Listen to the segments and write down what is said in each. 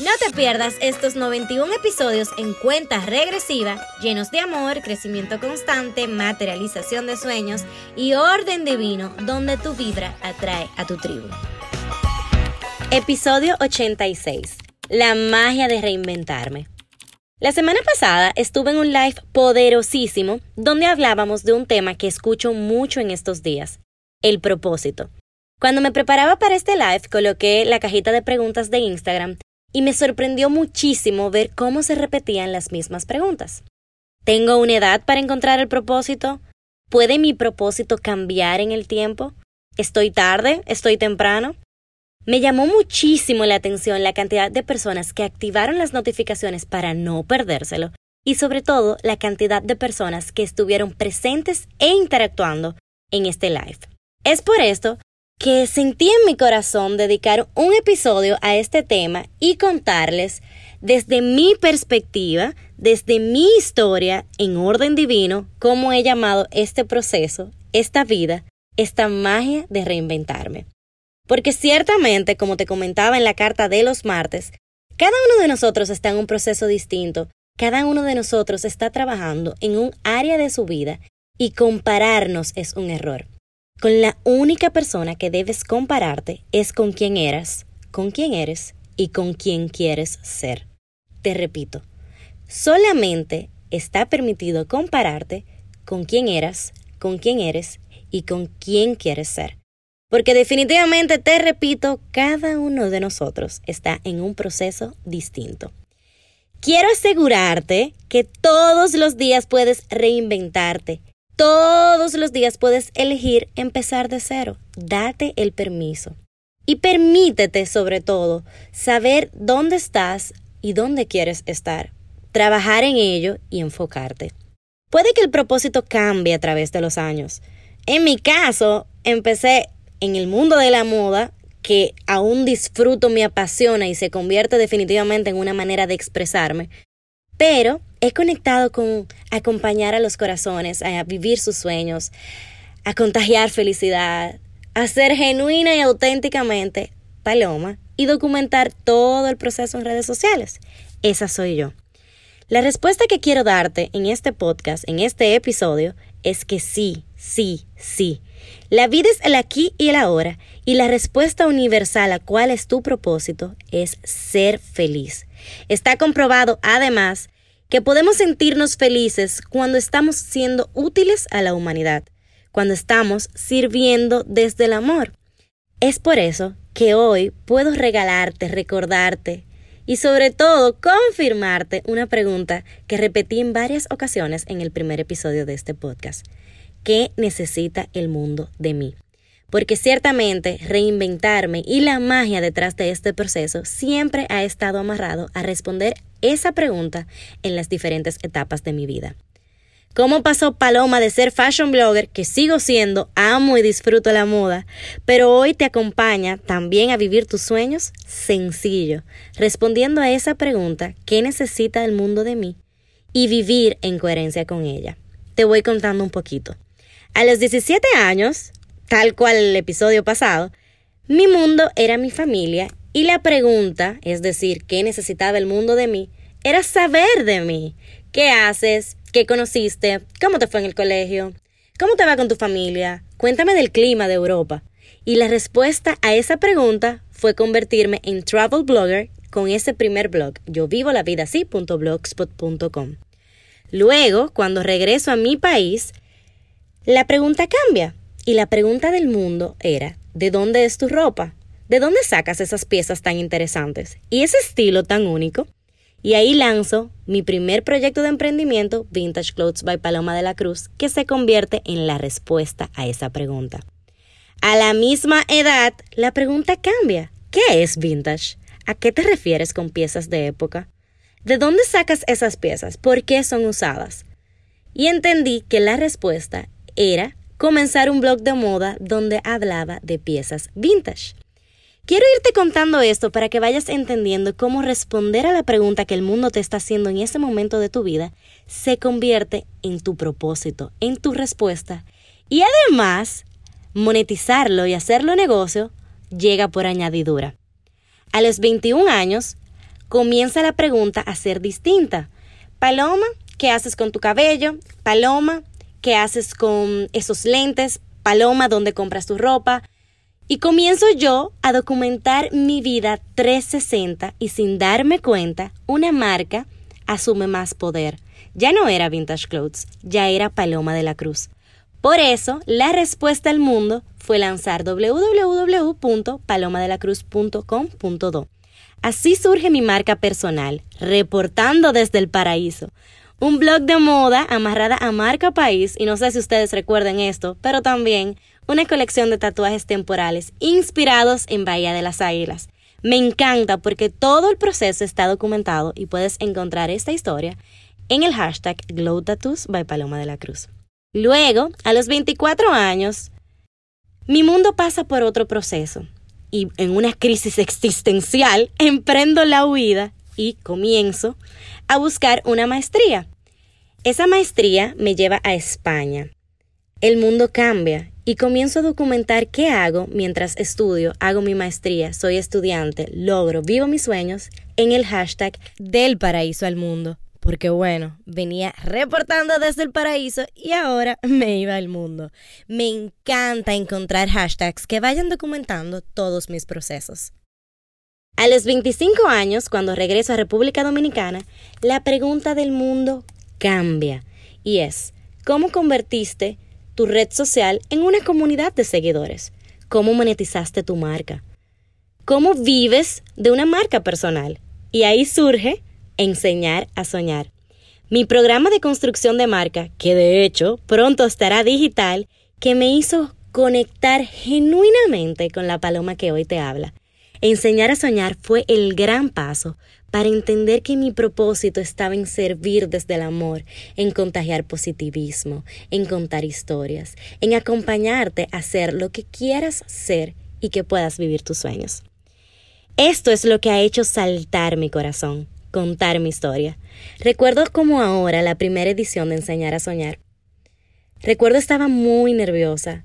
No te pierdas estos 91 episodios en cuenta regresiva, llenos de amor, crecimiento constante, materialización de sueños y orden divino, donde tu vibra atrae a tu tribu. Episodio 86. La magia de reinventarme. La semana pasada estuve en un live poderosísimo donde hablábamos de un tema que escucho mucho en estos días, el propósito. Cuando me preparaba para este live coloqué la cajita de preguntas de Instagram y me sorprendió muchísimo ver cómo se repetían las mismas preguntas. ¿Tengo una edad para encontrar el propósito? ¿Puede mi propósito cambiar en el tiempo? ¿Estoy tarde? ¿Estoy temprano? Me llamó muchísimo la atención la cantidad de personas que activaron las notificaciones para no perdérselo y sobre todo la cantidad de personas que estuvieron presentes e interactuando en este live. Es por esto que sentí en mi corazón dedicar un episodio a este tema y contarles desde mi perspectiva, desde mi historia en orden divino, cómo he llamado este proceso, esta vida, esta magia de reinventarme. Porque ciertamente, como te comentaba en la carta de los martes, cada uno de nosotros está en un proceso distinto, cada uno de nosotros está trabajando en un área de su vida y compararnos es un error. Con la única persona que debes compararte es con quién eras, con quién eres y con quién quieres ser. Te repito, solamente está permitido compararte con quién eras, con quién eres y con quién quieres ser. Porque definitivamente, te repito, cada uno de nosotros está en un proceso distinto. Quiero asegurarte que todos los días puedes reinventarte, todos los días puedes elegir empezar de cero. Date el permiso. Y permítete, sobre todo, saber dónde estás y dónde quieres estar. Trabajar en ello y enfocarte. Puede que el propósito cambie a través de los años. En mi caso, empecé en el mundo de la moda, que aún disfruto, me apasiona y se convierte definitivamente en una manera de expresarme. Pero he conectado con acompañar a los corazones, a vivir sus sueños, a contagiar felicidad, a ser genuina y auténticamente Paloma y documentar todo el proceso en redes sociales. Esa soy yo. La respuesta que quiero darte en este podcast, en este episodio, es que sí, sí, sí. La vida es el aquí y el ahora y la respuesta universal a cuál es tu propósito es ser feliz. Está comprobado además que podemos sentirnos felices cuando estamos siendo útiles a la humanidad, cuando estamos sirviendo desde el amor. Es por eso que hoy puedo regalarte, recordarte y sobre todo confirmarte una pregunta que repetí en varias ocasiones en el primer episodio de este podcast. ¿Qué necesita el mundo de mí? porque ciertamente reinventarme y la magia detrás de este proceso siempre ha estado amarrado a responder esa pregunta en las diferentes etapas de mi vida. ¿Cómo pasó Paloma de ser fashion blogger, que sigo siendo, amo y disfruto la moda, pero hoy te acompaña también a vivir tus sueños? Sencillo, respondiendo a esa pregunta, ¿qué necesita el mundo de mí? Y vivir en coherencia con ella. Te voy contando un poquito. A los 17 años, tal cual el episodio pasado, mi mundo era mi familia y la pregunta, es decir, ¿qué necesitaba el mundo de mí? Era saber de mí. ¿Qué haces? ¿Qué conociste? ¿Cómo te fue en el colegio? ¿Cómo te va con tu familia? Cuéntame del clima de Europa. Y la respuesta a esa pregunta fue convertirme en travel blogger con ese primer blog, yo vivo la vida así.blogspot.com. Luego, cuando regreso a mi país, la pregunta cambia. Y la pregunta del mundo era, ¿de dónde es tu ropa? ¿De dónde sacas esas piezas tan interesantes? Y ese estilo tan único. Y ahí lanzo mi primer proyecto de emprendimiento, Vintage Clothes by Paloma de la Cruz, que se convierte en la respuesta a esa pregunta. A la misma edad, la pregunta cambia. ¿Qué es vintage? ¿A qué te refieres con piezas de época? ¿De dónde sacas esas piezas? ¿Por qué son usadas? Y entendí que la respuesta era comenzar un blog de moda donde hablaba de piezas vintage. Quiero irte contando esto para que vayas entendiendo cómo responder a la pregunta que el mundo te está haciendo en ese momento de tu vida se convierte en tu propósito, en tu respuesta. Y además, monetizarlo y hacerlo negocio llega por añadidura. A los 21 años, comienza la pregunta a ser distinta. Paloma, ¿qué haces con tu cabello? Paloma, ¿qué haces con esos lentes? Paloma, ¿dónde compras tu ropa? Y comienzo yo a documentar mi vida 360 y sin darme cuenta, una marca asume más poder. Ya no era Vintage Clothes, ya era Paloma de la Cruz. Por eso, la respuesta al mundo fue lanzar www.palomadelacruz.com.do. Así surge mi marca personal, reportando desde el paraíso. Un blog de moda amarrada a marca país, y no sé si ustedes recuerden esto, pero también una colección de tatuajes temporales inspirados en Bahía de las Águilas. Me encanta porque todo el proceso está documentado y puedes encontrar esta historia en el hashtag Glow Tattoos by Paloma de la Cruz. Luego, a los 24 años, mi mundo pasa por otro proceso y en una crisis existencial emprendo la huida y comienzo a buscar una maestría. Esa maestría me lleva a España. El mundo cambia y comienzo a documentar qué hago mientras estudio, hago mi maestría, soy estudiante, logro, vivo mis sueños en el hashtag del paraíso al mundo. Porque bueno, venía reportando desde el paraíso y ahora me iba al mundo. Me encanta encontrar hashtags que vayan documentando todos mis procesos. A los 25 años, cuando regreso a República Dominicana, la pregunta del mundo cambia y es, ¿cómo convertiste tu red social en una comunidad de seguidores? ¿Cómo monetizaste tu marca? ¿Cómo vives de una marca personal? Y ahí surge enseñar a soñar. Mi programa de construcción de marca, que de hecho pronto estará digital, que me hizo conectar genuinamente con la paloma que hoy te habla. Enseñar a soñar fue el gran paso para entender que mi propósito estaba en servir desde el amor, en contagiar positivismo, en contar historias, en acompañarte a ser lo que quieras ser y que puedas vivir tus sueños. Esto es lo que ha hecho saltar mi corazón, contar mi historia. Recuerdo como ahora la primera edición de Enseñar a Soñar. Recuerdo estaba muy nerviosa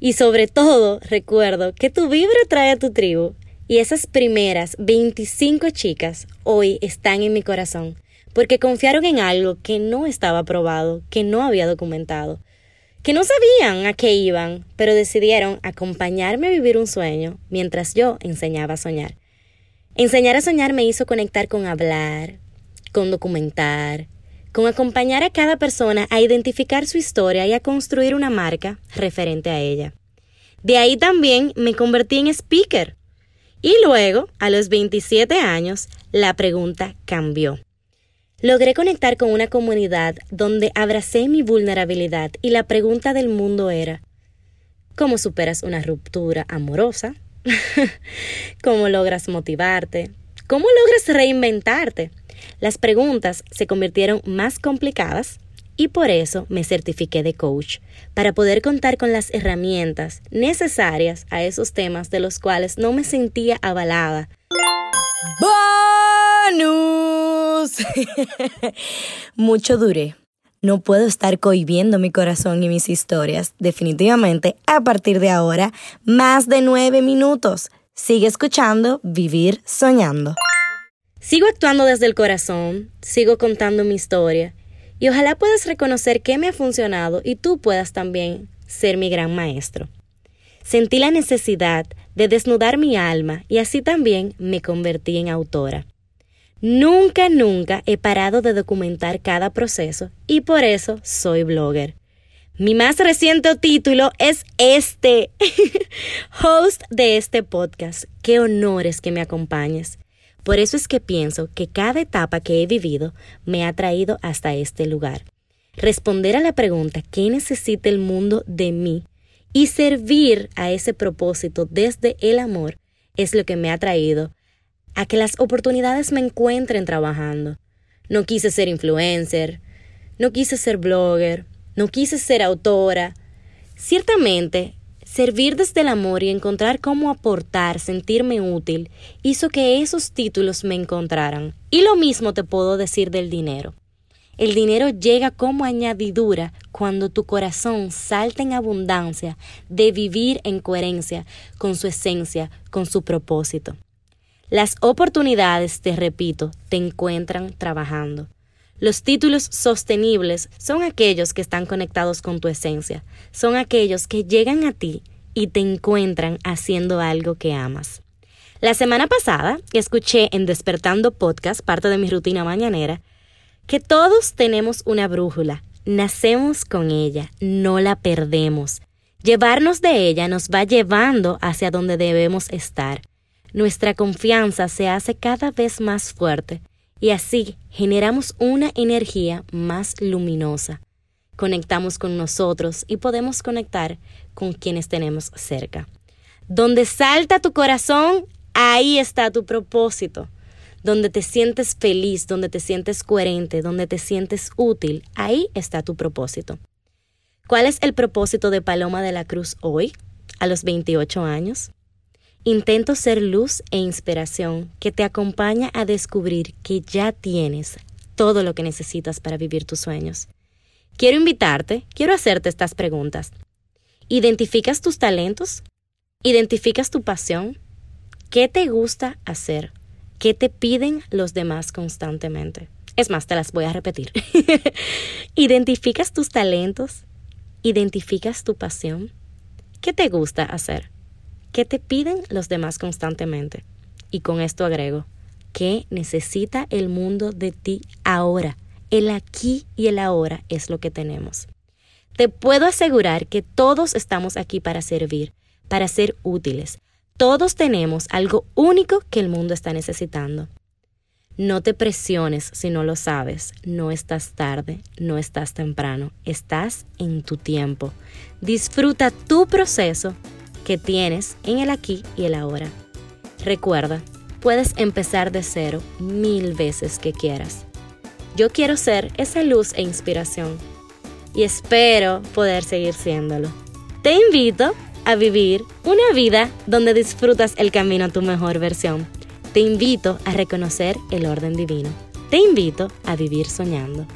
y sobre todo recuerdo que tu vibra trae a tu tribu y esas primeras 25 chicas hoy están en mi corazón porque confiaron en algo que no estaba probado, que no había documentado, que no sabían a qué iban, pero decidieron acompañarme a vivir un sueño mientras yo enseñaba a soñar. Enseñar a soñar me hizo conectar con hablar, con documentar, con acompañar a cada persona a identificar su historia y a construir una marca referente a ella. De ahí también me convertí en speaker. Y luego, a los 27 años, la pregunta cambió. Logré conectar con una comunidad donde abracé mi vulnerabilidad y la pregunta del mundo era, ¿cómo superas una ruptura amorosa? ¿Cómo logras motivarte? ¿Cómo logras reinventarte? Las preguntas se convirtieron más complicadas y por eso me certifiqué de coach, para poder contar con las herramientas necesarias a esos temas de los cuales no me sentía avalada. ¡Bonus! Mucho duré no puedo estar cohibiendo mi corazón y mis historias. Definitivamente, a partir de ahora, más de nueve minutos. Sigue escuchando Vivir Soñando. Sigo actuando desde el corazón, sigo contando mi historia y ojalá puedas reconocer qué me ha funcionado y tú puedas también ser mi gran maestro. Sentí la necesidad de desnudar mi alma y así también me convertí en autora. Nunca, nunca he parado de documentar cada proceso y por eso soy blogger. Mi más reciente título es este, host de este podcast. Qué honores que me acompañes. Por eso es que pienso que cada etapa que he vivido me ha traído hasta este lugar. Responder a la pregunta ¿qué necesita el mundo de mí? y servir a ese propósito desde el amor es lo que me ha traído a que las oportunidades me encuentren trabajando. No quise ser influencer, no quise ser blogger, no quise ser autora. Ciertamente, servir desde el amor y encontrar cómo aportar, sentirme útil, hizo que esos títulos me encontraran. Y lo mismo te puedo decir del dinero. El dinero llega como añadidura cuando tu corazón salta en abundancia de vivir en coherencia con su esencia, con su propósito. Las oportunidades, te repito, te encuentran trabajando. Los títulos sostenibles son aquellos que están conectados con tu esencia, son aquellos que llegan a ti y te encuentran haciendo algo que amas. La semana pasada escuché en Despertando Podcast, parte de mi rutina mañanera, que todos tenemos una brújula, nacemos con ella, no la perdemos. Llevarnos de ella nos va llevando hacia donde debemos estar. Nuestra confianza se hace cada vez más fuerte y así generamos una energía más luminosa. Conectamos con nosotros y podemos conectar con quienes tenemos cerca. Donde salta tu corazón, ahí está tu propósito donde te sientes feliz, donde te sientes coherente, donde te sientes útil, ahí está tu propósito. ¿Cuál es el propósito de Paloma de la Cruz hoy, a los 28 años? Intento ser luz e inspiración que te acompaña a descubrir que ya tienes todo lo que necesitas para vivir tus sueños. Quiero invitarte, quiero hacerte estas preguntas. ¿Identificas tus talentos? ¿Identificas tu pasión? ¿Qué te gusta hacer? ¿Qué te piden los demás constantemente? Es más, te las voy a repetir. ¿Identificas tus talentos? ¿Identificas tu pasión? ¿Qué te gusta hacer? ¿Qué te piden los demás constantemente? Y con esto agrego, ¿qué necesita el mundo de ti ahora? El aquí y el ahora es lo que tenemos. Te puedo asegurar que todos estamos aquí para servir, para ser útiles, todos tenemos algo único que el mundo está necesitando. No te presiones si no lo sabes. No estás tarde, no estás temprano, estás en tu tiempo. Disfruta tu proceso que tienes en el aquí y el ahora. Recuerda, puedes empezar de cero mil veces que quieras. Yo quiero ser esa luz e inspiración y espero poder seguir siéndolo. Te invito a vivir una vida donde disfrutas el camino a tu mejor versión. Te invito a reconocer el orden divino. Te invito a vivir soñando.